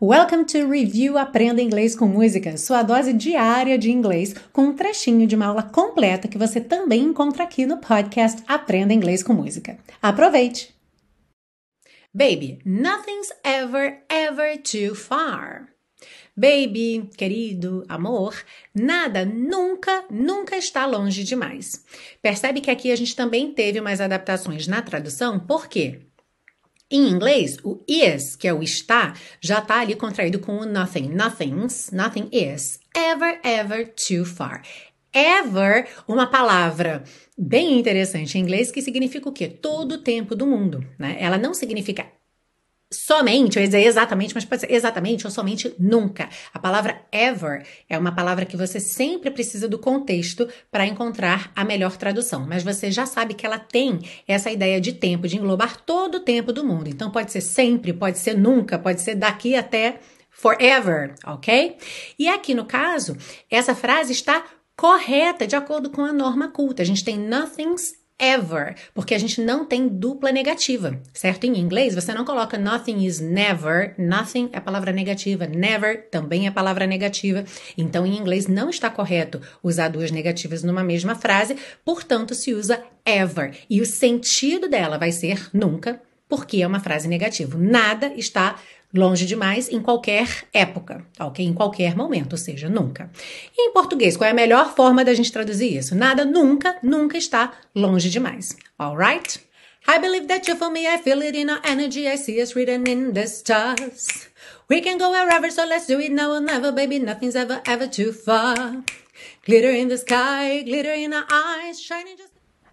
Welcome to Review Aprenda Inglês com Música, sua dose diária de inglês, com um trechinho de uma aula completa que você também encontra aqui no podcast Aprenda Inglês com Música. Aproveite! Baby, nothing's ever, ever too far. Baby, querido, amor, nada nunca, nunca está longe demais. Percebe que aqui a gente também teve umas adaptações na tradução, por quê? Em inglês, o is, que é o está, já está ali contraído com o nothing. Nothing's, nothing is. Ever, ever too far. Ever, uma palavra bem interessante em inglês que significa o quê? Todo o tempo do mundo. Né? Ela não significa somente, eu ia dizer exatamente, mas pode ser exatamente ou somente nunca. A palavra ever é uma palavra que você sempre precisa do contexto para encontrar a melhor tradução, mas você já sabe que ela tem essa ideia de tempo, de englobar todo o tempo do mundo. Então pode ser sempre, pode ser nunca, pode ser daqui até forever, ok? E aqui no caso, essa frase está correta de acordo com a norma culta. A gente tem nothing's ever, porque a gente não tem dupla negativa, certo? Em inglês, você não coloca nothing is never, nothing é palavra negativa, never também é palavra negativa. Então, em inglês, não está correto usar duas negativas numa mesma frase, portanto, se usa ever. E o sentido dela vai ser nunca, porque é uma frase negativa. Nada está longe demais em qualquer época, ok? Em qualquer momento, ou seja, nunca. E em português, qual é a melhor forma da gente traduzir isso? Nada nunca, nunca está longe demais. Alright? I believe that you for me, I feel it in our energy, I see us written in the stars. We can go wherever, so let's do it now or never, baby. Nothing's ever, ever too far. Glitter in the sky, glitter in our eyes, shining just.